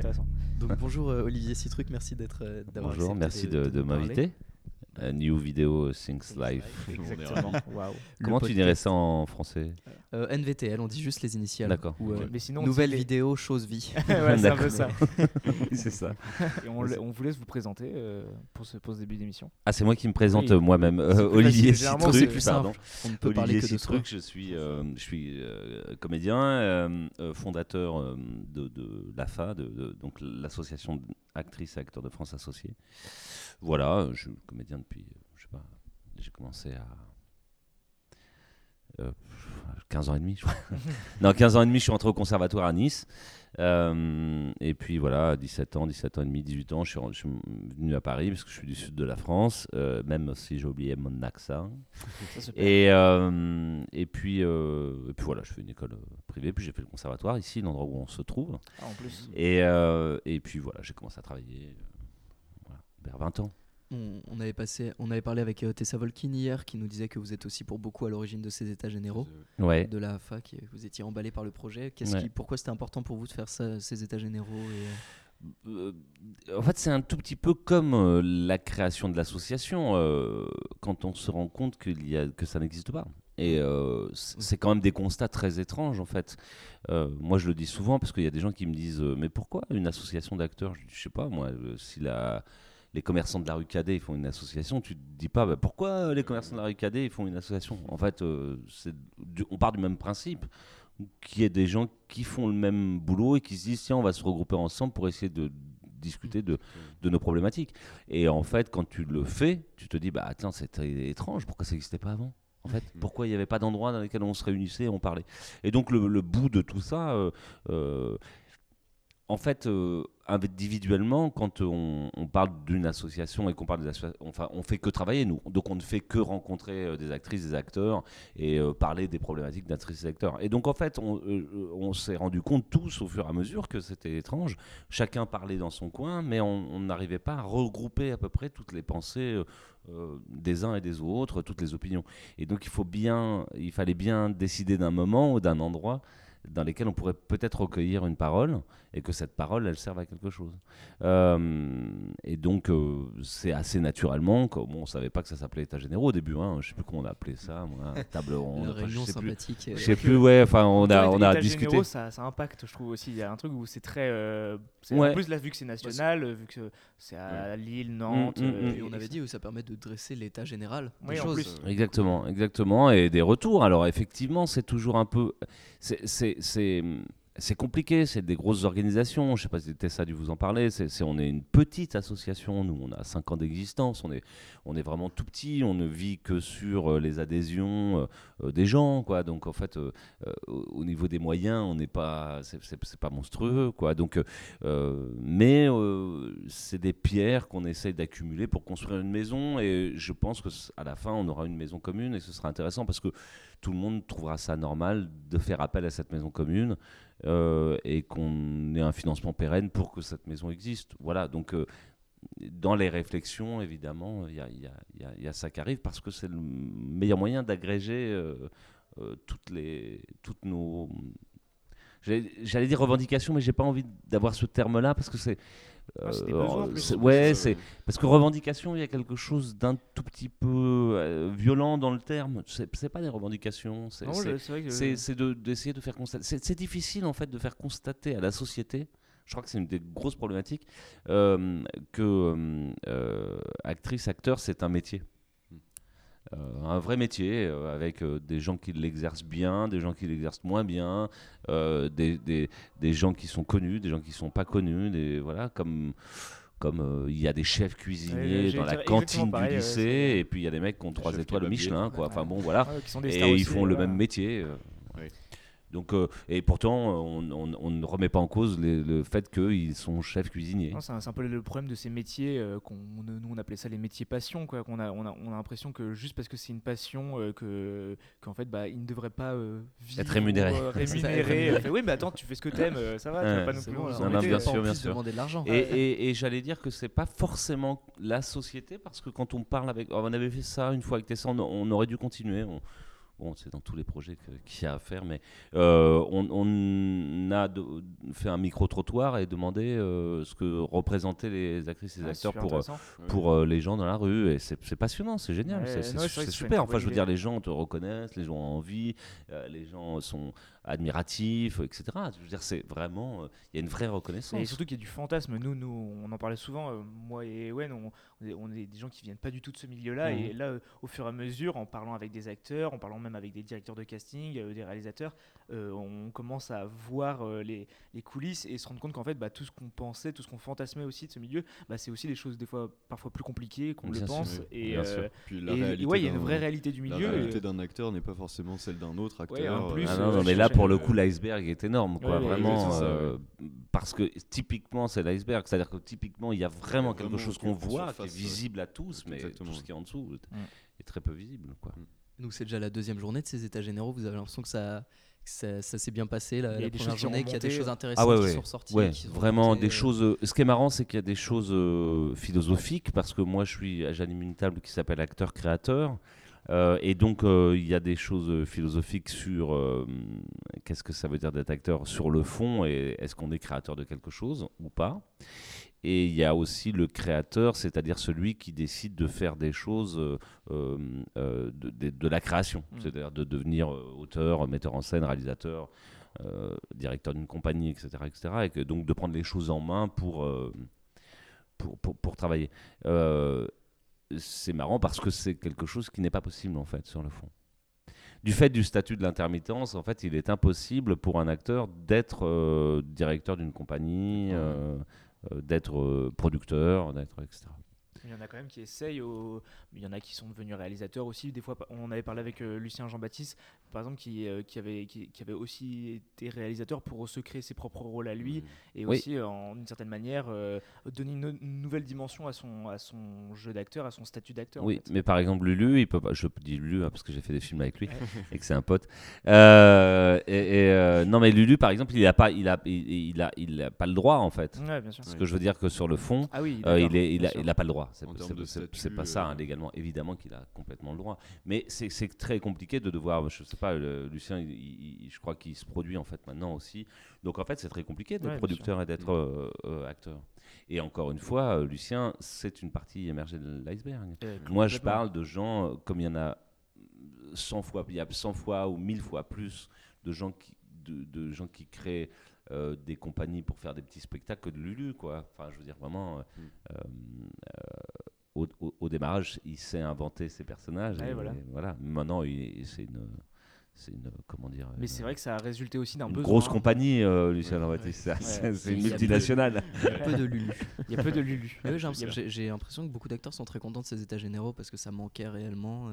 Intéressant. Donc bonjour euh, Olivier Citruc, merci d'être euh, d'avoir Bonjour, merci de, de parler. m'inviter. A new video Things. Exactement. Le Comment tu dirais ça en français Euh, NVTL, on dit juste les initiales. D'accord, Ou, euh. Mais sinon, on Nouvelle les- vidéo, chose vie. ouais, c'est un peu ça. C'est ça. Et on, on vous laisse vous présenter euh, pour, ce, pour ce début d'émission. Ah, c'est moi qui me présente Oui. euh, moi-même. Euh, Olivier Citruc, c'est plus pardon. On ne peut parler Olivier que de soi. Citruc, je suis, euh, je suis euh, comédien, euh, euh, fondateur euh, de, de l'AFA, de, de- donc l'association d'actrices et acteurs de France associés. Voilà, je suis comédien depuis, euh, je sais pas, j'ai commencé à euh, 15 ans et demi, je crois. non, 15 ans et demi, je suis rentré au conservatoire à Nice. Euh, et puis voilà, 17 ans, 17 ans et demi, 18 ans, je suis, je suis venu à Paris parce que je suis du sud de la France, euh, même si j'ai oublié mon accent. Ça. Et, euh, et, puis, euh, et puis voilà, je fais une école euh, privée, puis j'ai fait le conservatoire ici, l'endroit où on se trouve. Ah, en plus. Et, euh, et puis voilà, j'ai commencé à travailler euh, voilà, vers 20 ans. On, on avait passé, on avait parlé avec euh, Tessa Volkin hier, qui nous disait que vous êtes aussi pour beaucoup à l'origine de ces états généraux Ouais. de la fac, vous étiez emballé par le projet. Qu'est-ce Ouais. qui, pourquoi c'était important pour vous de faire ça, ces états généraux et, euh, en fait, c'est un tout petit peu comme euh, la création de l'association, euh, quand on se rend compte qu'il y a, que ça n'existe pas. Et c'est quand même des constats très étranges, en fait. Moi, je le dis souvent parce qu'il y a des gens qui me disent Mais pourquoi une association d'acteurs? Je Je sais pas, moi, si la, les commerçants de la rue Cadet font une association, tu te dis pas bah, pourquoi les commerçants de la rue Cadet font une association? En fait, euh, du- on part du même principe qu'il y ait des gens qui font le même boulot et qui se disent tiens on va se regrouper ensemble pour essayer de discuter de, de nos problématiques. Et en fait quand tu le fais tu te dis bah attends c'est étrange pourquoi ça n'existait pas avant? En fait pourquoi il n'y avait pas d'endroit dans lesquels on se réunissait et on parlait? Et donc le, le bout de tout ça euh, euh, en fait, euh, individuellement, quand on, parle d'une association et qu'on parle des enfin, on fait que travailler nous. Donc, on ne fait que rencontrer euh, des actrices, des acteurs et euh, parler des problématiques d'actrices et d'acteurs. Et donc, en fait, on, on s'est rendu compte tous au fur et à mesure que c'était étrange. Chacun parlait dans son coin, mais on n'arrivait pas à regrouper à peu près toutes les pensées. des uns et des autres, toutes les opinions. Et donc il faut bien, il fallait bien décider d'un moment ou d'un endroit dans lesquels on pourrait peut-être recueillir une parole et que cette parole elle serve à quelque chose. Euh, et donc euh, c'est assez naturellement, comme bon, on savait pas que ça s'appelait état généraux au début, hein, je sais plus comment on a appelé ça, moi, table ronde, la enfin, je réunion sais plus. sympathique euh, Je sais plus, ouais, enfin on a, on a discuté. généraux, ça, ça impacte, je trouve aussi. Il y a un truc où c'est très. euh, Ouais. En plus, là, vu que c'est national, vu que c'est à Lille, Nantes. Mm, mm, euh, mm. Et on avait dit que ça permet de dresser l'état général Oui, des en choses. plus. Exactement, exactement, et des retours. Alors effectivement, c'est toujours un peu, c'est- c'est compliqué, c'est des grosses organisations. Je sais pas si Tessa a dû vous en parler. On est une petite association. Nous, on a 5 ans d'existence. On est, on est vraiment tout petit. On ne vit que sur euh, les adhésions euh, euh, des gens, quoi. Donc en fait, au au niveau des moyens, on n'est pas, pas monstrueux, quoi. Donc, mais c'est des pierres qu'on essaye d'accumuler pour construire une maison. Et je pense que c- à la fin, on aura une maison commune et ce sera intéressant parce que tout le monde trouvera ça normal de faire appel à cette maison commune euh, et qu'on ait un financement pérenne pour que cette maison existe. Voilà, donc euh, dans les réflexions, évidemment, il y a, ça qui arrive parce que c'est le meilleur moyen d'agréger euh, toutes, les, toutes nos... J'allais dire revendications, mais j'ai pas envie d'avoir ce terme-là parce que c'est... Ah, des euh, besoins, plus. ouais, c'est parce que revendication, il y a quelque chose d'un tout petit peu euh, violent dans le terme. C'est pas des revendications, c'est je- de- d'essayer de, faire constater. C'est difficile en fait de faire constater à la société. Je crois que c'est une des grosses problématiques euh, que euh, euh, actrice, acteur, c'est un métier. Euh, un vrai métier euh, avec euh, des gens qui l'exercent bien, des gens qui l'exercent moins bien, des, des, des gens qui sont connus, des gens qui sont pas connus, des voilà comme comme il y a des chefs cuisiniers dans la cantine du pareil, lycée et puis il y a des mecs qui ont trois étoiles. Michelin quoi. Enfin bon voilà. Et ils font le même métier. Donc, euh, et pourtant, on, on- on ne remet pas en cause les- le fait qu'ils sont chefs cuisiniers. C'est un, peu le problème de ces métiers euh, qu'on nous on appelait ça les métiers passion quoi qu'on a on a, on a l'impression que juste parce que c'est une passion euh, que qu'en fait bah ils ne devraient pas euh, vivre Être rémunérés. rémunérés oui mais attends tu fais ce que t'aimes ça va tu vas pas non C'est plus bon, nous bien sûr, bien demander de l'argent. Et, et- et j'allais dire que c'est pas forcément la société, parce que quand on parle avec. On avait fait ça une fois avec Tessa, on, on aurait dû continuer. On, Bon, c'est dans tous les projets qu'il y a à faire, mais euh, on, a fait un micro-trottoir et demandé euh, ce que représentaient les actrices et les ah, acteurs pour, euh, pour les gens dans la rue. Et c'est passionnant, c'est génial, c'est super. Enfin, je veux dire, les gens te reconnaissent, les gens ont envie, les gens sont admiratifs, etc. Je veux dire, c'est vraiment, il y a une vraie reconnaissance. Et surtout qu'il y a du fantasme. Nous, nous, on en parlait souvent, moi et Wen, on, on, est, des gens qui viennent pas du tout de ce milieu-là. Mmh. Et là, au fur et à mesure, en parlant avec des acteurs, en parlant même avec des directeurs de casting, euh, des réalisateurs, euh, on commence à voir euh, les, coulisses et se rendre compte qu'en fait, bah, tout ce qu'on pensait, tout ce qu'on fantasmait aussi de ce milieu, bah, c'est aussi des choses des fois parfois plus compliquées qu'on le pense. Et, il y a une vraie réalité du milieu. La réalité d'un acteur n'est pas forcément celle d'un autre acteur. plus, ah non, mais là, pour le coup, l'iceberg est énorme, quoi, vraiment. parce que typiquement, c'est l'iceberg. C'est-à-dire que typiquement, il y a vraiment quelque chose qu'on voit, qui est visible à tous, mais tout ce qui est en dessous est très peu visible. Quoi. Mm. Donc c'est déjà la deuxième journée de ces états généraux. Vous avez l'impression que ça, ça, s'est bien passé la, première journée, qu'il y a des choses intéressantes ah qui sont ressorties. Ouais, vraiment des choses. Euh, ce qui est marrant, c'est qu'il y a des choses euh, philosophiques parce que moi, je suis, j'anime une table qui s'appelle acteur-créateur. Euh, et donc, il y a des choses philosophiques sur qu'est-ce que ça veut dire d'être acteur sur le fond et est-ce qu'on est créateur de quelque chose ou pas. Et il y a aussi le créateur, c'est-à-dire celui qui décide de faire des choses euh, euh, euh, de, la création, mm. c'est-à-dire de devenir auteur, metteur en scène, réalisateur, directeur d'une compagnie, etc., etc. Et que, donc de prendre les choses en main pour, pour, pour, travailler. C'est marrant parce que c'est quelque chose qui n'est pas possible en fait sur le fond du fait du statut de l'intermittence, en fait, il est impossible pour un acteur d'être directeur d'une compagnie, euh, d'être euh, producteur, d'être etc. Il y en a quand même qui essayent, il y en a qui sont devenus réalisateurs aussi. Des fois, on avait parlé avec euh, Lucien Jean-Baptiste, par exemple, qui, qui, avait, qui, avait aussi été réalisateur pour se créer ses propres rôles à lui mmh. et aussi, en une certaine manière, donner une, nouvelle dimension à son, à son jeu d'acteur, à son statut d'acteur. Oui, mais par exemple, Lulu, il peut pas, je dis Lulu hein, parce que j'ai fait des films avec lui et que c'est un pote. et, non, mais Lulu, par exemple, il n'a pas, il a, il, a, il a pas le droit en fait. Ouais, bien sûr. Ce que je veux dire que sur le fond, ah oui, il, est, il, a, il a pas le droit. C'est pas ça, hein, euh, légalement. Évidemment qu'il a complètement le droit. Mais c'est très compliqué de devoir. Je sais pas, Lucien, je crois qu'il se produit en fait maintenant aussi. Donc en fait, c'est très compliqué d'être producteur et d'être mm. euh, euh, acteur. Et encore une fois, Lucien, c'est une partie émergée de l'iceberg. Moi, je parle de gens, comme il y en a 100 fois, il y a 100 fois ou 1000 fois plus de gens qui, de gens qui créent euh, des compagnies pour faire des petits spectacles que de Lulu, quoi. Enfin, je veux dire, vraiment, euh, mm. euh, au, démarrage, il s'est inventé ses personnages. et, voilà. Maintenant, c'est une c'est une comment dire mais c'est vrai que ça a résulté aussi d'un besoin grosse compagnie Lucien c'est une multinationale il y a peu de Lulu il y a peu de Lulu j'ai l'impression que beaucoup d'acteurs sont très contents de ces états généraux parce que ça manquait réellement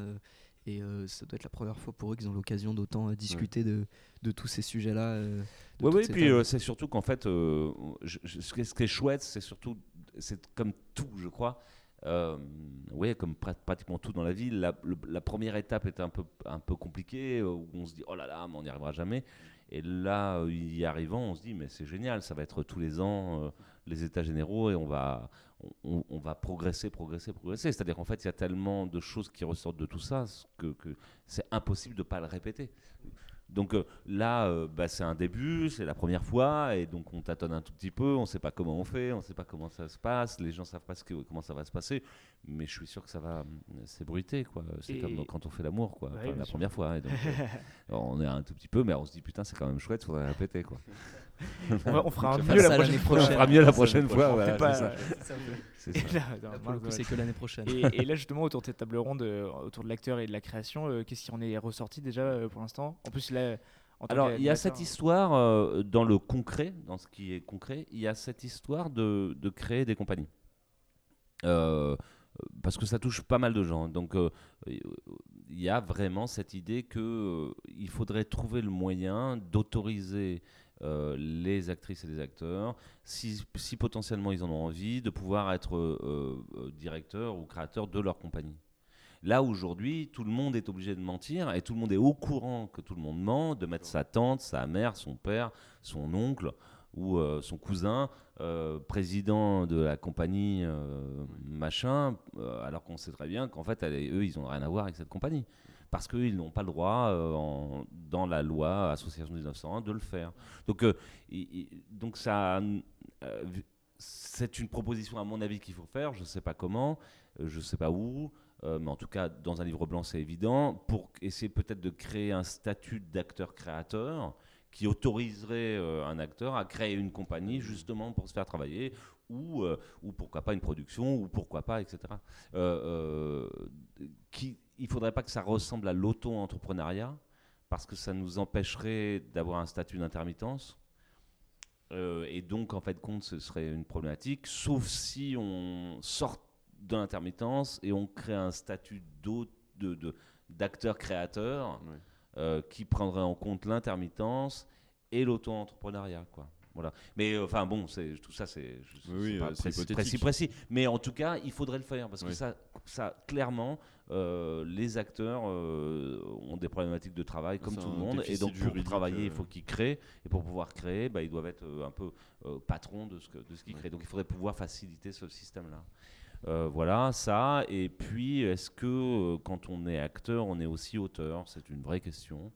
et ça doit être la première fois pour eux qu'ils ont l'occasion d'autant discuter de, de, tous ces sujets là oui, oui, puis euh, c'est surtout qu'en fait, euh, ce qui est chouette, c'est surtout, c'est comme tout, je crois. Euh, oui, comme pratiquement tout dans la vie, la, première étape est un peu, un peu compliquée, où on se dit, oh là là, mais on n'y arrivera jamais. Et là, y arrivant, on se dit, mais c'est génial, ça va être tous les ans les états généraux et on va, on, va progresser, progresser, progresser. C'est-à-dire qu'en fait, il y a tellement de choses qui ressortent de tout ça que, que c'est impossible de ne pas le répéter. Donc euh, là, euh, bah, c'est un début, c'est la première fois, et donc on tâtonne un tout petit peu, on ne sait pas comment on fait, on ne sait pas comment ça se passe, les gens ne savent pas comment ça va se passer, mais je suis sûr que ça va euh, s'ébruiter, quoi. C'est comme quand on fait l'amour, quoi, la première fois. donc, on est un tout petit peu, mais on se dit putain, c'est quand même chouette, il faudrait répéter, quoi. on, fera mieux la prochaine fois. On fera mieux la prochaine fois. C'est que l'année prochaine. Et, là, justement, autour de cette table ronde, euh, autour de l'acteur et de la création, euh, qu'est-ce qui en est ressorti déjà euh, pour l'instant? En plus, là. Alors, il y a cette histoire dans le concret, dans ce qui est concret, il y a cette histoire de, de créer des compagnies. Parce que ça touche pas mal de gens. Donc, il y a vraiment cette idée qu'il il faudrait trouver le moyen d'autoriser euh, les actrices et les acteurs, si, potentiellement ils en ont envie, de pouvoir être euh, euh, directeurs ou créateurs de leur compagnie. Là, aujourd'hui, tout le monde est obligé de mentir et tout le monde est au courant que tout le monde ment, de mettre sa tante, sa mère, son père, son oncle ou son cousin président de la compagnie machin, alors qu'on sait très bien qu'en fait, eux, ils n'ont rien à voir avec cette compagnie. parce qu'ils n'ont pas le droit, euh, dans la loi Association 1901, de le faire. Donc, donc ça, c'est une proposition, à mon avis, qu'il faut faire. Je ne sais pas comment, je ne sais pas où. mais en tout cas, dans un livre blanc, c'est évident, pour essayer peut-être de créer un statut d'acteur-créateur qui autoriserait un acteur à créer une compagnie justement pour se faire travailler ou, euh, ou pourquoi pas une production, ou pourquoi pas, etc. Euh, euh, il faudrait pas que ça ressemble à l'auto-entrepreneuriat, parce que ça nous empêcherait d'avoir un statut d'intermittence. et donc, en fait, compte, ce serait une problématique, sauf si on sort de l'intermittence et on crée un statut d'acteur-créateur qui prendrait en compte l'intermittence et l'auto-entrepreneuriat. Quoi. Voilà. Mais euh, enfin bon, c'est tout ça, c'est oui, pas précis, précis, précis, Mais en tout cas, il faudrait le faire parce que ça, ça clairement, euh, les acteurs euh, ont des problématiques de travail comme tout le monde, et donc pour travailler, il faut qu'ils créent, et pour pouvoir créer, bah, ils doivent être un peu patrons de ce que, de ce qu'ils créent. Donc il faudrait pouvoir faciliter ce système-là. Voilà, ça. Et puis, est-ce que quand on est acteur, on est aussi auteur? C'est une vraie question.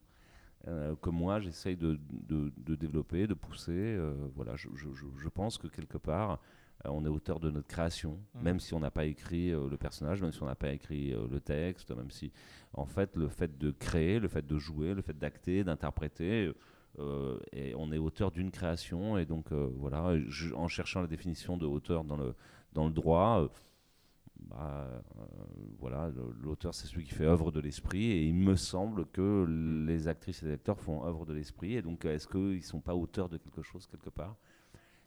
Euh, que moi j'essaye de, de, développer, de pousser. Euh, voilà, je, je, je, pense que quelque part, euh, on est auteur de notre création, mmh. même si on n'a pas écrit le personnage, même si on n'a pas écrit le texte, même si, en fait, le fait de créer, le fait de jouer, le fait d'acter, d'interpréter, et on est auteur d'une création. Et donc, voilà, en cherchant la définition de auteur dans le, dans le droit, bah, euh, voilà, l'auteur c'est celui qui fait œuvre de l'esprit et il me semble que les actrices et les acteurs font œuvre de l'esprit. Et donc est-ce qu'ils ne sont pas auteurs de quelque chose quelque part?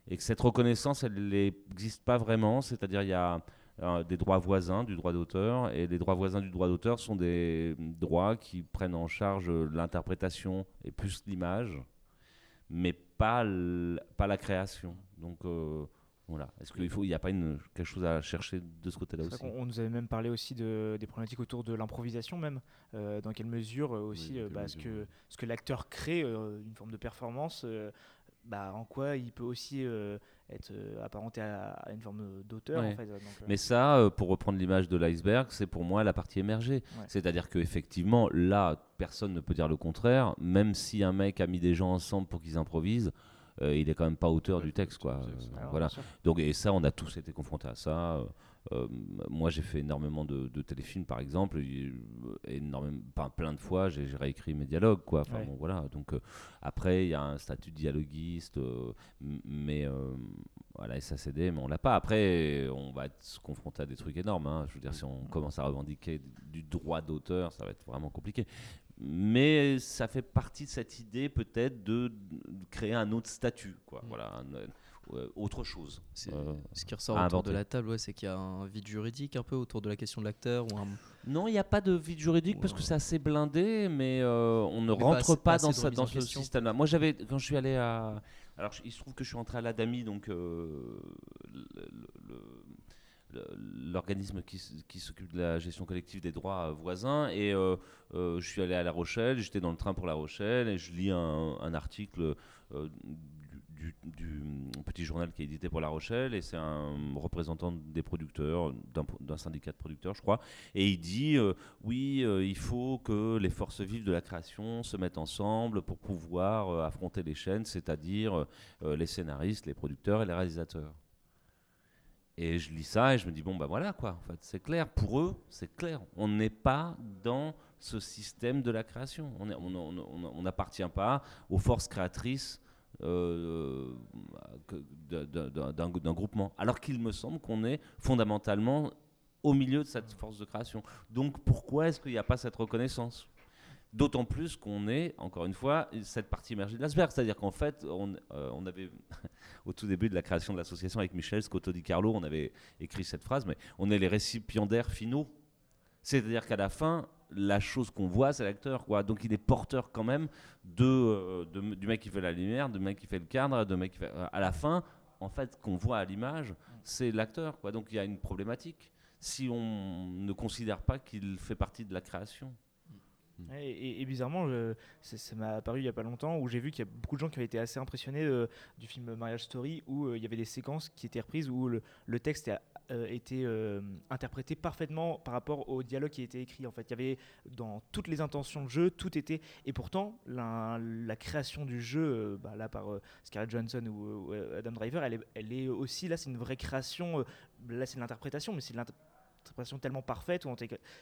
Et que cette reconnaissance elle n'existe pas vraiment, c'est-à-dire il y a euh, des droits voisins du droit d'auteur et les droits voisins du droit d'auteur sont des droits qui prennent en charge l'interprétation et plus l'image mais pas, pas la création. Donc euh, voilà. Est-ce qu'il faut, il n'y a pas une, quelque chose à chercher de ce côté-là aussi on, nous avait même parlé aussi de, des problématiques autour de l'improvisation même. Euh, dans quelle mesure euh, aussi, euh, bah, ce que, ce que l'acteur crée, une forme de performance, bah, en quoi il peut aussi être apparenté à, une forme d'auteur. Mais ça, pour reprendre l'image de l'iceberg, c'est pour moi la partie émergée. C'est-à-dire qu'effectivement, là, personne ne peut dire le contraire. Même si un mec a mis des gens ensemble pour qu'ils improvisent, euh, il est quand même pas auteur du texte, quoi. Euh, voilà. Donc et ça, on a tous été confrontés à ça. Euh, moi, j'ai fait énormément de, téléfilms, par exemple, énormément, plein de fois, j'ai réécrit mes dialogues, quoi. Enfin, bon, voilà. Donc après, il y a un statut de dialoguiste, mais voilà, SACD, mais on l'a pas. Après, on va se confronter à des trucs énormes. Hein. Je veux dire, si on commence à revendiquer du droit d'auteur, ça va être vraiment compliqué mais ça fait partie de cette idée peut-être de, créer un autre statut, quoi. Mm. Voilà, euh, autre chose. Euh, ce qui ressort autour de la table, c'est qu'il y a un vide juridique un peu autour de la question de l'acteur. Non, il n'y a pas de vide juridique parce que c'est assez blindé, mais euh, on ne rentre pas, dans, dans ce système-là. Moi, j'avais quand je suis allé à, alors il se trouve que je suis entré à l'ADAMI, donc l'organisme qui, s'occupe de la gestion collective des droits voisins. Et euh, euh, je suis allé à La Rochelle, j'étais dans le train pour La Rochelle et je lis un, article euh, du, petit journal qui est édité pour La Rochelle et c'est un représentant des producteurs, d'un syndicat de producteurs, je crois. Et il dit oui, il faut que les forces vives de la création se mettent ensemble pour pouvoir affronter les chaînes, c'est-à-dire les scénaristes, les producteurs et les réalisateurs. Et je lis ça et je me dis, bon, bah voilà, quoi. En fait, c'est clair. Pour eux, c'est clair. On n'est pas dans ce système de la création. On n'appartient pas aux forces créatrices euh, d'un groupement. Alors qu'il me semble qu'on est fondamentalement au milieu de cette force de création. Donc pourquoi est-ce qu'il n'y a pas cette reconnaissance? D'autant plus qu'on est, encore une fois, cette partie émergée de l'iceberg. C'est-à-dire qu'en fait, on, euh, avait, au tout début de la création de l'association avec Michel Scotto Di Carlo, on avait écrit cette phrase, mais on est les récipiendaires finaux. C'est-à-dire qu'à la fin, la chose qu'on voit, c'est l'acteur. Quoi. Donc il est porteur quand même de, euh, du mec qui fait la lumière, du mec qui fait le cadre, de mec qui fait... Euh, à la fin, en fait, qu'on voit à l'image, c'est l'acteur. Quoi. Donc il y a une problématique si on ne considère pas qu'il fait partie de la création. Et, bizarrement, ça m'a apparu il n'y a pas longtemps où j'ai vu qu'il y a beaucoup de gens qui avaient été assez impressionnés euh, du film Mariage Story où euh, il y avait des séquences qui étaient reprises où le, texte est euh, été euh, interprété parfaitement par rapport au dialogue qui a été écrit. En fait, il y avait dans toutes les intentions de jeu, tout était. Et pourtant, la, création du jeu, bah, là par Scarlett Johansson ou, Adam Driver, elle est, elle est aussi là, c'est une vraie création. là, c'est l'interprétation, mais c'est interprétation tellement parfaite ou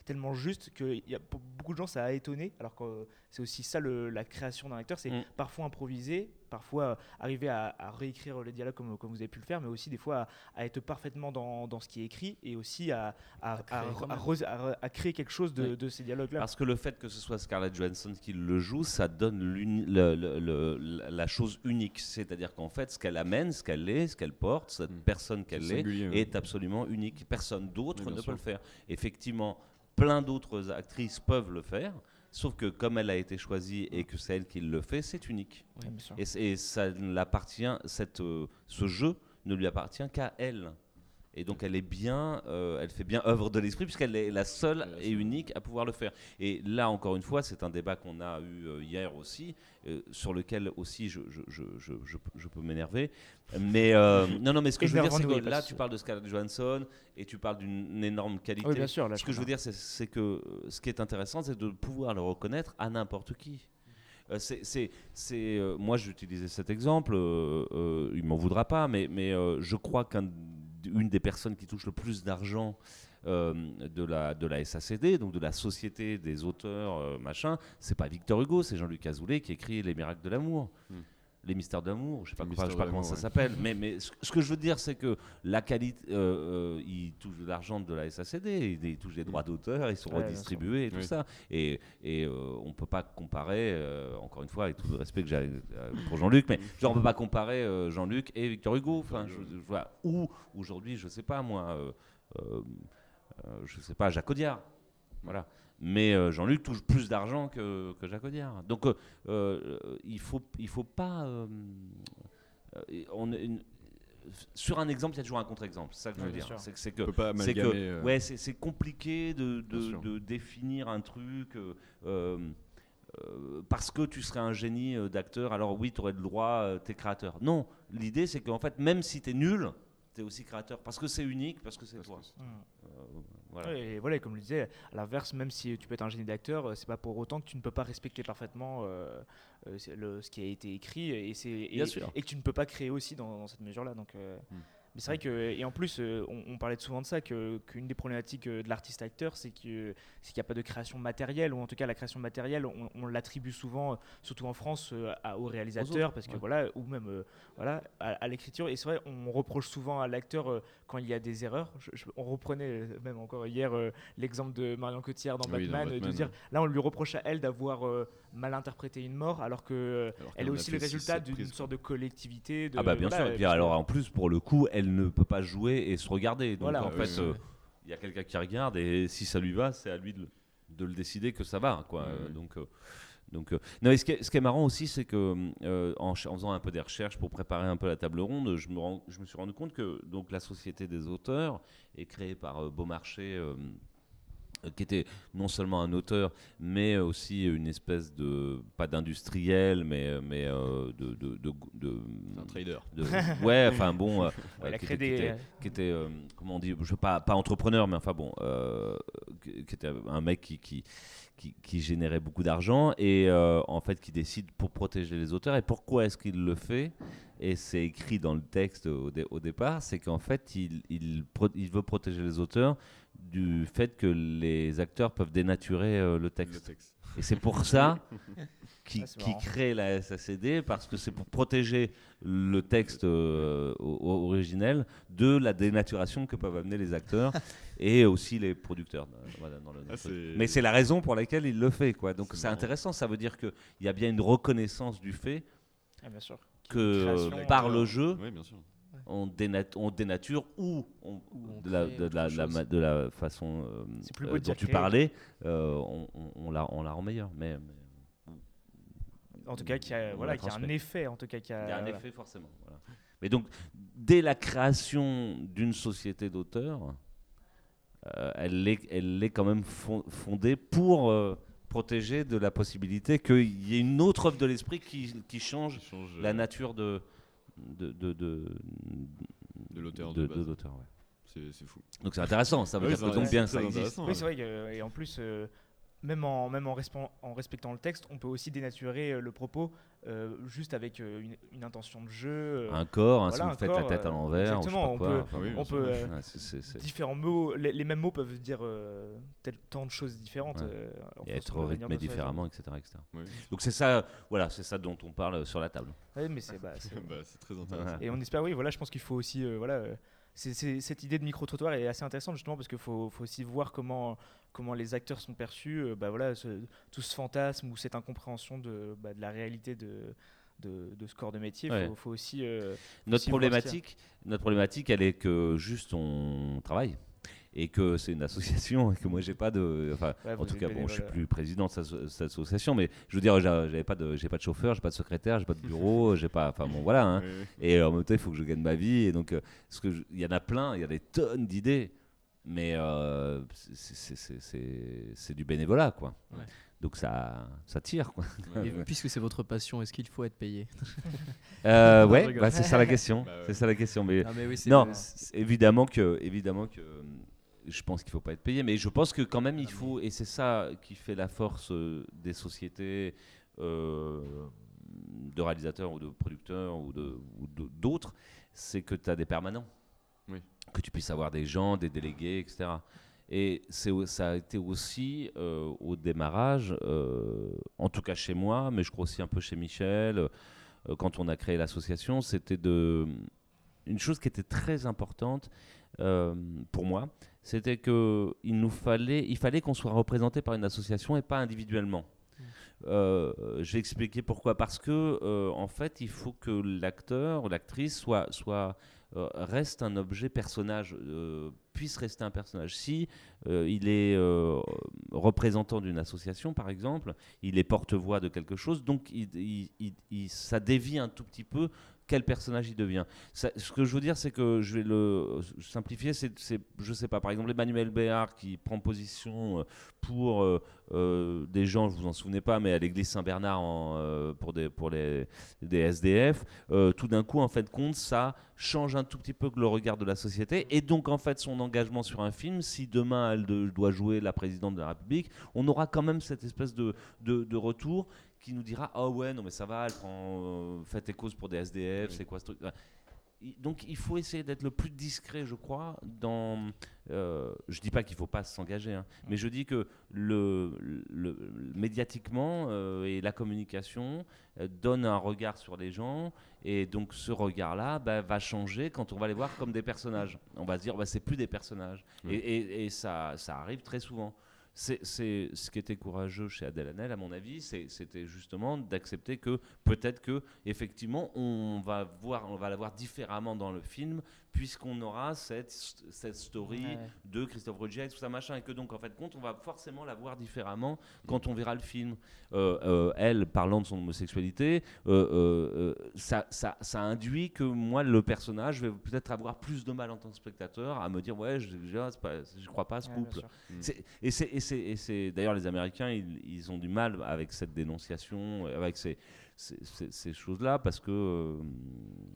tellement juste que y a, pour beaucoup de gens ça a étonné alors que c'est aussi ça le, la création d'un acteur c'est mm. parfois improviser parfois euh, arriver à, réécrire les dialogues comme, comme, vous avez pu le faire mais aussi des fois à, être parfaitement dans, dans, ce qui est écrit et aussi à, à créer, quelque chose de, de ces dialogues là parce que le fait que ce soit Scarlett Johansson qui le joue ça donne la chose unique. C'est-à-dire qu'en fait ce qu'elle amène ce qu'elle est ce qu'elle porte cette mm. personne qu'elle est, est absolument unique. Personne d'autre ne peut le faire. Effectivement, plein d'autres actrices peuvent le faire. Sauf que comme elle a été choisie et que c'est elle qui le fait, c'est unique. et, et, ça l'appartient, cette, euh, ce jeu ne lui appartient qu'à elle. Et donc elle est bien, euh, elle fait bien œuvre de l'esprit puisqu'elle est la seule et unique à pouvoir le faire. Et là encore une fois, c'est un débat qu'on a eu euh, hier aussi, euh, sur lequel aussi je, je, je, je peux m'énerver. Mais non, non, mais ce que je veux dire, c'est que là tu parles de Scarlett Johansson et tu parles d'une énorme qualité. Oui, bien sûr, ce que je veux dire, c'est que ce qui est intéressant, c'est de pouvoir le reconnaître à n'importe qui. c'est, c'est, moi, j'utilisais cet exemple, il m'en voudra pas, mais, mais je crois qu'un une des personnes qui touche le plus d'argent euh, de, la, SACD, donc de la Société des auteurs, euh, machin, c'est pas Victor Hugo, c'est Jean-Luc Azoulay qui écrit Les miracles de l'amour. Hmm les mystères d'amour, je sais pas, sais pas comment ça s'appelle, mais, mais ce que je veux dire, c'est que la qualité, euh, euh, ils touchent de l'argent de la SACD, ils, touchent des droits d'auteur, ils sont redistribués et tout ça, et, et euh, on peut pas comparer, encore une fois, avec tout le respect que j'ai pour Jean-Luc, mais genre on peut pas comparer Jean-Luc et Victor Hugo, enfin, ou aujourd'hui, je sais pas moi, je sais pas, Jacques Audiard, voilà. Mais euh, Jean-Luc touche plus d'argent que, que Jacques Audiard. Donc euh, euh, il faut, il faut pas. on, sur un exemple, il y a toujours un contre-exemple. C'est ça que je veux dire. C'est que, c'est que, ouais, c'est compliqué de, de, de, définir un truc. parce que tu serais un génie d'acteur, alors oui, tu aurais le droit, tu es créateur. Non, l'idée c'est qu'en fait, même si tu es nul, tu es aussi créateur. Parce que c'est unique, parce que c'est toi. Voilà. et voilà, comme je le disais, à l'inverse, même si tu peux être un génie d'acteur, euh, c'est pas pour autant que tu ne peux pas respecter parfaitement euh, euh, le, ce qui a été écrit et, et, et, que tu ne peux pas créer aussi dans, cette mesure-là. Donc, hmm. Mais c'est vrai que, et en plus, euh, on, parlait souvent de ça, qu'une des problématiques euh, de l'artiste-acteur, c'est qu'il n'y a pas de création matérielle, ou en tout cas la création matérielle, on, l'attribue souvent, euh, surtout en France, au réalisateur, parce que voilà, ou même voilà, à, l'écriture. Et c'est vrai, on reproche souvent à l'acteur quand il y a des erreurs. on reprenait même encore hier l'exemple de Marion Cotillard dans, Batman, de dire là, on lui reproche à elle d'avoir mal interprété une mort, alors que elle est aussi le résultat d'une sorte de collectivité. De, ah bah bien sûr. Et puis alors en plus, pour le coup, elle ne peut pas jouer et se regarder. Donc en fait, euh, il y a quelqu'un qui regarde et si ça lui va, c'est à lui de, le décider que ça va. Quoi. Donc. Euh, donc, euh, non, ce, qui est, ce, qui est, marrant aussi, c'est que en, faisant un peu des recherches pour préparer un peu la table ronde, je me, je me suis rendu compte que donc, la Société des auteurs est créée par Beaumarchais euh, qui était non seulement un auteur, mais aussi une espèce de, pas d'industriel, mais, euh, mais euh, de, de, de, Un trader. ouais, enfin bon, qui, était, comment on dit, je pas, pas entrepreneur, mais enfin bon, qui était un mec qui, qui, qui, générait beaucoup d'argent et en fait qui décide pour protéger les auteurs. Et pourquoi est-ce qu'il le fait? Et c'est écrit dans le texte au, au départ, c'est qu'en fait, il, il, il, veut protéger les auteurs du fait que les acteurs peuvent dénaturer euh, le, texte. Et c'est pour ça qu'il crée la SACD, parce que c'est pour protéger le texte euh, originel de la dénaturation que peuvent amener les acteurs et aussi les producteurs. Ah, Mais c'est la raison pour laquelle il le fait. Quoi. Donc c'est intéressant, ça veut dire qu'il y a bien une reconnaissance du fait ah, bien sûr. que par le jeu, oui, bien sûr on, dénature ou, de, la, de, la, façon euh, euh, dont tu parlais, euh, on, la, on la rend meilleure. Mais, en tout cas, qui a, voilà, qui a un effet. En tout cas, qui a, Il y a un effet forcément. Mais donc, dès la création d'une société d'auteurs, elle, est, elle est quand même fondée pour protéger de la possibilité qu'il y ait une autre œuvre de l'esprit qui, qui, change la nature de, de, de, de l'auteur. De, l'auteur, ouais. c'est fou. Donc c'est intéressant, ça veut dire que donc bien ça existe. Oui, c'est vrai, que, et en plus, même en, même en, en, respectant le texte, on peut aussi dénaturer le propos euh, juste avec euh, une, intention de jeu. Euh, un corps, hein, si vous faites la tête à l'envers. Exactement, on peut, on peut différents mots, les, mêmes mots peuvent dire tant de choses différentes. Et être rythmés différemment, etc. etc. Donc c'est ça, voilà, c'est ça dont on parle sur la table. Oui, mais c'est bah, bah, très intéressant. Et on espère, oui, voilà, je pense qu'il faut aussi, voilà cette idée de micro-trottoir est assez intéressante justement parce qu'il faut, faut, aussi voir comment, comment les acteurs sont perçus, euh, bah voilà, tout ce fantasme ou cette incompréhension de, bah, de la réalité de, de, de, ce corps de métier. Il faut, aussi. Euh, notre, problématique, notre problématique, elle est que juste on travaille et que c'est une association et que moi j'ai pas de enfin en tout cas bon je suis plus président de cette, association mais je veux dire j'avais pas de j'ai pas de chauffeur j'ai pas de secrétaire j'ai pas de bureau j'ai pas enfin bon voilà hein. et en même temps il faut que je gagne ma vie et donc euh, ce que il y en a plein il y a des tonnes d'idées mais euh, c'est du bénévolat, quoi. Donc ça, ça tire, quoi. puisque c'est votre passion, est-ce qu'il faut être payé? Euh, Ouais, bah, c'est ça la question. Bah c'est ça la question. Mais, non, évidemment que, évidemment que, je pense qu'il faut pas être payé, mais je pense que quand même il faut, et c'est ça qui fait la force euh, des sociétés euh, de réalisateurs ou de producteurs ou d'autres, c'est que tu as des permanents que tu puisses avoir des gens, des délégués, etc. Et ça a été aussi euh, au démarrage, euh, en tout cas chez moi, mais je crois aussi un peu chez Michel, euh, quand on a créé l'association, c'était de une chose qui était très importante pour moi, c'était que il nous fallait, il fallait qu'on soit représenté par une association et pas individuellement. Euh, J'ai expliqué pourquoi. Parce que, en fait, il faut que l'acteur ou l'actrice soit, soit euh, reste un objet personnage, euh, puisse rester un personnage. Si euh, il est représentant d'une association, par exemple, il est porte-voix de quelque chose, donc ça dévie un tout petit peu quel personnage il devient. ce que je veux dire, c'est que je vais le simplifier. C'est, je sais pas, par exemple, Emmanuel Béard qui prend position euh, pour euh, euh, des gens, je vous en souvenez pas, mais à l'église Saint-Bernard pour, des, pour les, des SDF. tout d'un coup, en fait, compte, ça change un tout petit peu le regard de la société. Et donc, en fait, son engagement sur un film, si demain elle doit jouer la présidente de la République, on aura quand même cette espèce de, de, de retour qui nous dira Ah ouais, non, mais ça va, elle prend euh, fait tes causes pour des SDF, c'est quoi ce truc donc il faut essayer d'être le plus discret, je crois, dans... Euh, je dis pas qu'il faut pas s'engager, hein, mais je dis que le, le médiatiquement euh, et la communication euh, donne un regard sur les gens, et donc ce regard-là bah, va changer quand on va les voir comme des personnages. On va se dire, bah, c'est plus des personnages. Et, et, et ça, ça arrive très souvent c'est ce qui était courageux chez Adèle Hanel, à mon avis, c'était justement d'accepter que peut-être que effectivement on va voir, on va la voir différemment dans le film, puisqu'on aura cette, cette story de Christophe Ruggier, tout ça machin, et que donc en fait compte, on va forcément la voir différemment quand on verra le film. Euh, euh, elle parlant de son homosexualité, euh, ça, ça, ça, induit que moi le personnage vais peut-être avoir plus de mal en tant que spectateur à me dire ouais je, je, crois pas à ce couple. Et c'est d'ailleurs les Américains ils, ont du mal avec cette dénonciation, avec ces choses-là parce que euh,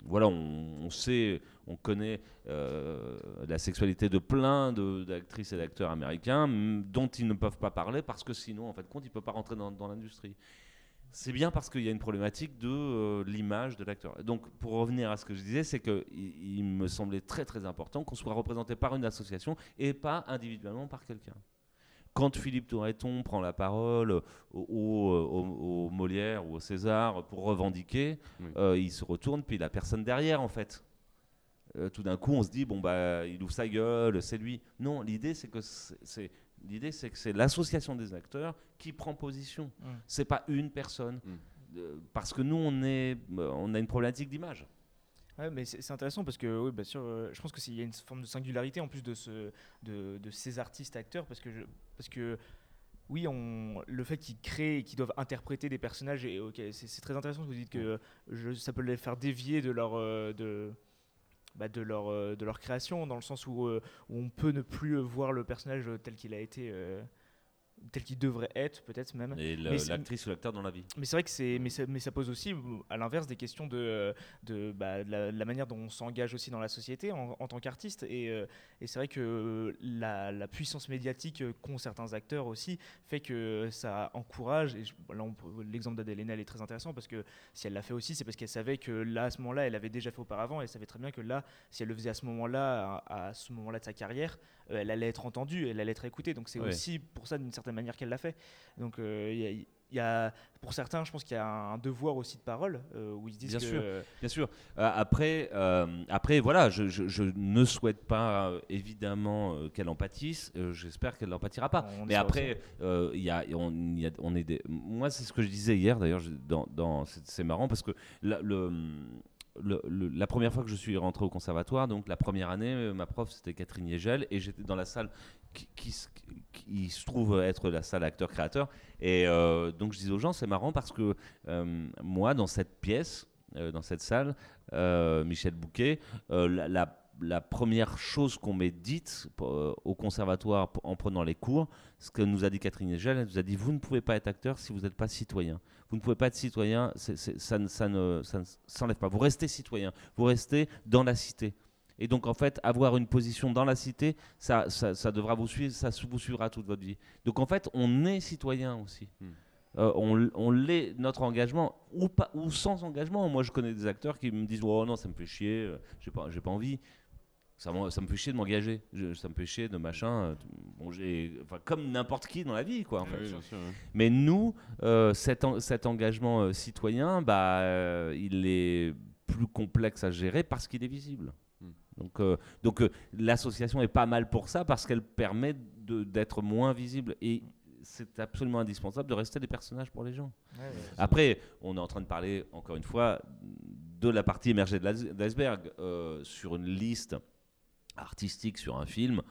voilà, on, sait, on connaît euh, la sexualité de plein d'actrices et d'acteurs américains dont ils ne peuvent pas parler parce que sinon, en fait, compte, ils ne peuvent pas rentrer dans, l'industrie. C'est bien parce qu'il y a une problématique de euh, l'image de l'acteur. Donc, pour revenir à ce que je disais, c'est qu'il il me semblait très très important qu'on soit représenté par une association et pas individuellement par quelqu'un quand Philippe Toureton prend la parole au, Molière ou au César pour revendiquer, euh, il se retourne, puis il a personne derrière en fait. Euh, tout d'un coup, on se dit bon bah il ouvre sa gueule, c'est lui. Non, l'idée c'est que c'est l'idée c'est que c'est l'association des acteurs qui prend position. Ce C'est pas une personne, mm. euh, parce que nous on est on a une problématique d'image. Ouais, mais c'est intéressant parce que, oui, bien sûr, euh, je pense qu'il y a une forme de singularité en plus de, ce, de, de ces artistes-acteurs parce que, je, parce que oui, on, le fait qu'ils créent et qu'ils doivent interpréter des personnages, et, c'est très intéressant que vous dites que je, ça peut les faire dévier de leur. Euh, de, bah de, leur, euh, de leur création, dans le sens où, où, on peut ne plus voir le personnage tel qu'il a été tel qu'il devrait être, peut-être même. Et l'actrice ou l'acteur dans la vie. Mais c'est vrai que c'est, mais, mais, ça pose aussi, à l'inverse, des questions de, de, bah, la, manière dont on s'engage aussi dans la société en, tant qu'artiste. Et, euh, et c'est vrai que la, la, puissance médiatique qu'ont certains acteurs aussi fait que ça encourage. Et l'exemple d'Adèle Haenel est très intéressant parce que si elle l'a fait aussi, c'est parce qu'elle savait que là, à ce moment-là, elle avait déjà fait auparavant. Et elle savait très bien que là, si elle le faisait à ce moment-là, à, ce moment-là de sa carrière, euh, elle allait être entendue, elle allait être écoutée. Donc c'est aussi pour ça, d'une certaine manière, qu'elle l'a fait. Donc euh, il y, a, pour certains, je pense qu'il y a un devoir aussi de parole euh, où ils disent bien que, sûr, bien sûr. après, après voilà, je, je, ne souhaite pas évidemment qu'elle empâtisse. J'espère qu'elle n'empâtira pas. Mais après, il y a, on, y a, on est des... moi c'est ce que je disais hier d'ailleurs. Dans, dans c'est marrant parce que le la première fois que je suis rentré au conservatoire, donc la première année, euh, ma prof c'était Catherine Yegel et j'étais dans la salle qui, se trouve être la salle acteur-créateur. Et euh, donc je disais aux gens, c'est marrant parce que euh, moi, dans cette pièce, dans cette salle, Michel Bouquet, la la première chose qu'on m'ait dite euh, au conservatoire en prenant les cours, ce que nous a dit Catherine Egel, elle nous a dit vous ne pouvez pas être acteur si vous n'êtes pas citoyen. Vous ne pouvez pas être citoyen, ça, ne, ça ne s'enlève pas. Vous restez citoyen, vous restez dans la cité. Et donc en fait, avoir une position dans la cité, ça, ça, devra vous suivre, ça vous suivra toute votre vie. Donc en fait, on est citoyen aussi. Hmm. Euh, on, on l'est, notre engagement, ou, pas, ou sans engagement. Moi, je connais des acteurs qui me disent Oh non, ça me fait chier, euh, j'ai pas, j'ai pas envie. Ça, ça me fait chier de m'engager, ça me fait chier de machin. Euh, bon, enfin, comme n'importe qui dans la vie, quoi. En fait. Mais nous, euh, cet, cet, engagement euh, citoyen, bah, il est plus complexe à gérer parce qu'il est visible. Hmm. Donc, donc l'association est pas mal pour ça parce qu'elle permet d'être moins visible et c'est absolument indispensable de rester des personnages pour les gens. Après, on est en train de parler encore une fois de la partie émergée de l'iceberg sur une liste artistique sur un film,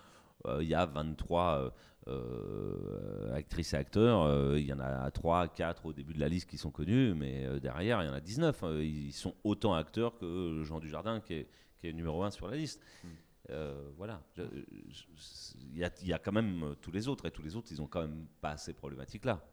euh, il y a 23 euh, euh, actrices et acteurs. Il y en a 3, 4 au début de la liste qui sont connus, mais derrière, il y en a 19. ils sont autant acteurs que Jean Dujardin, qui est, qui est numéro 1 sur la liste. Hmm. voilà. Il y, y, a quand même tous les autres, et tous les autres, ils ont quand même pas ces problématiques-là.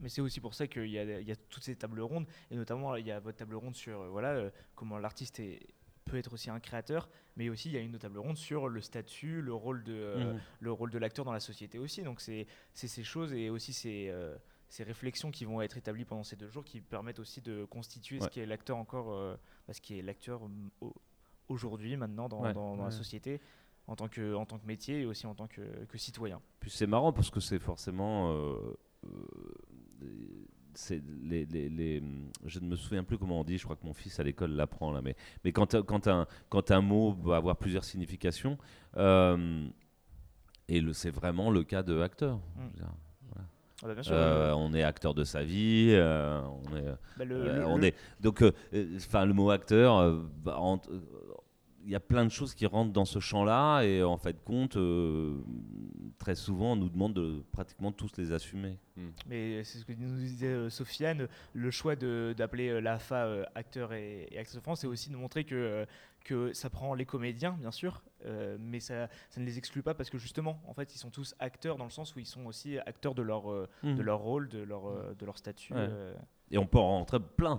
Mais c'est aussi pour ça qu'il y, y, a toutes ces tables rondes, et notamment il y a votre table ronde sur voilà, comment l'artiste est, peut être aussi un créateur, mais aussi il y a une table ronde sur le statut, le rôle de, euh, mhm. le rôle de l'acteur dans la société aussi. Donc c'est ces choses et aussi ces, euh, ces réflexions qui vont être établies pendant ces deux jours qui permettent aussi de constituer ce qui est l'acteur encore, euh, bah, ce qui est l'acteur aujourd'hui, maintenant dans, dans, la société. En tant, que, en tant que métier et aussi en tant que, que citoyen. Puis c'est marrant parce que c'est forcément les, les, je ne me souviens plus comment on dit, je crois que mon fils à l'école l'apprend là, mais, mais quand, quand, un, quand un mot va avoir plusieurs significations, euh, et c'est vraiment le cas de acteur. Mm. Ah bah, euh, on est acteur de sa vie, euh, on est, bah, on est donc, enfin le mot acteur, bah, il y a plein de choses qui rentrent dans ce champ-là et en fait compte, euh, très souvent on nous demande de pratiquement tous les assumer. Hmm. Mais c'est ce que nous disait euh, Sofiane, le choix d'appeler euh, l'AFA acteur et, et actrice de France, c'est aussi de montrer que, que ça prend les comédiens bien sûr, mais ça, ça, ne les exclut pas parce que justement en fait ils sont tous acteurs dans le sens où ils sont aussi acteurs de leur, hmm. de leur rôle, de leur, de leur statut. Et on peut en rentrer plein.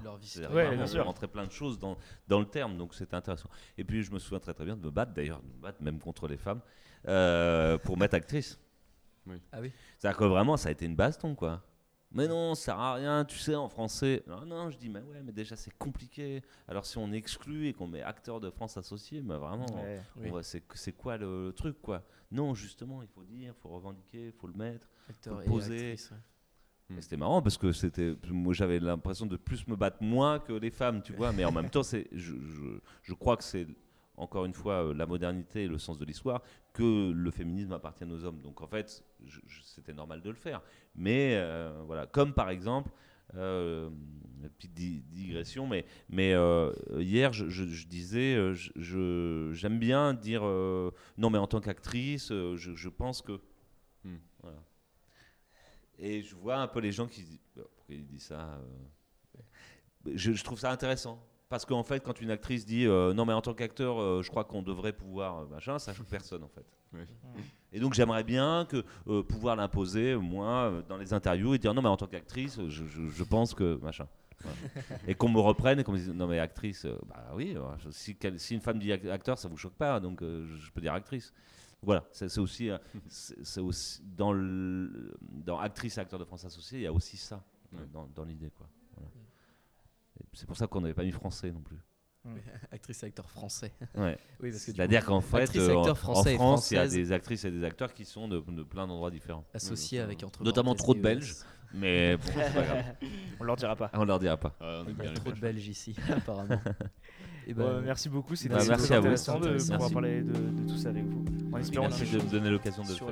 Ouais, on peut rentrer plein de choses dans, dans le terme, donc c'est intéressant. Et puis je me souviens très très bien de me battre, d'ailleurs, de me battre même contre les femmes, euh, pour mettre actrice. Oui. Ah oui C'est-à-dire que vraiment, ça a été une baston, quoi. Mais non, ça sert à rien, tu sais, en français. Non, non, je dis, mais ouais, mais déjà c'est compliqué. Alors si on exclut et qu'on met acteur de France associé, mais vraiment, c'est quoi le, truc, quoi? Non, justement, il faut dire, il faut revendiquer, il faut le mettre, faut poser. Hmm. C'était marrant parce que c'était, moi j'avais l'impression de plus me battre moins que les femmes, tu vois. Mais en même temps, c'est, je, je, crois que c'est encore une fois euh, la modernité et le sens de l'histoire que le féminisme appartient aux hommes. Donc en fait, c'était normal de le faire. Mais euh, voilà, comme par exemple. Euh, petite digression, mais, mais euh, hier je, disais, je, j'aime bien dire non, mais en tant qu'actrice, je, pense que. Hmm. Voilà. Et je vois un peu les gens qui disent pourquoi il dit ça euh. je, trouve ça intéressant. Parce qu'en fait, quand une actrice dit euh, non, mais en tant qu'acteur, euh, je crois qu'on devrait pouvoir machin, ça choque personne en fait. Et donc j'aimerais bien que pouvoir l'imposer moi dans les interviews et dire non, mais en tant qu'actrice, je, je, pense que machin. et qu'on me reprenne et qu'on me dise non mais actrice, bah oui, si, si, une femme dit acteur, ça vous choque pas, donc je peux dire actrice. Voilà, c'est aussi, c'est aussi dans, le, dans actrice et acteur de France associé, il y a aussi ça dans, dans l'idée quoi. C'est pour ça qu'on n'avait pas mis français non plus. actrice et acteur français. Ouais. oui, C'est-à-dire qu'en fait, euh, en, France, il y a des actrices et des acteurs qui sont de, plein d'endroits différents. Associés avec entre Notamment trop de Belges. Mais bon, pas grave. On leur dira pas. On leur dira pas. il y a trop de Belges ici, apparemment. Et eh ben, merci beaucoup, c'était bah, très intéressant de pouvoir parler de, tout ça avec vous. En espérant Merci de me donner l'occasion de le faire.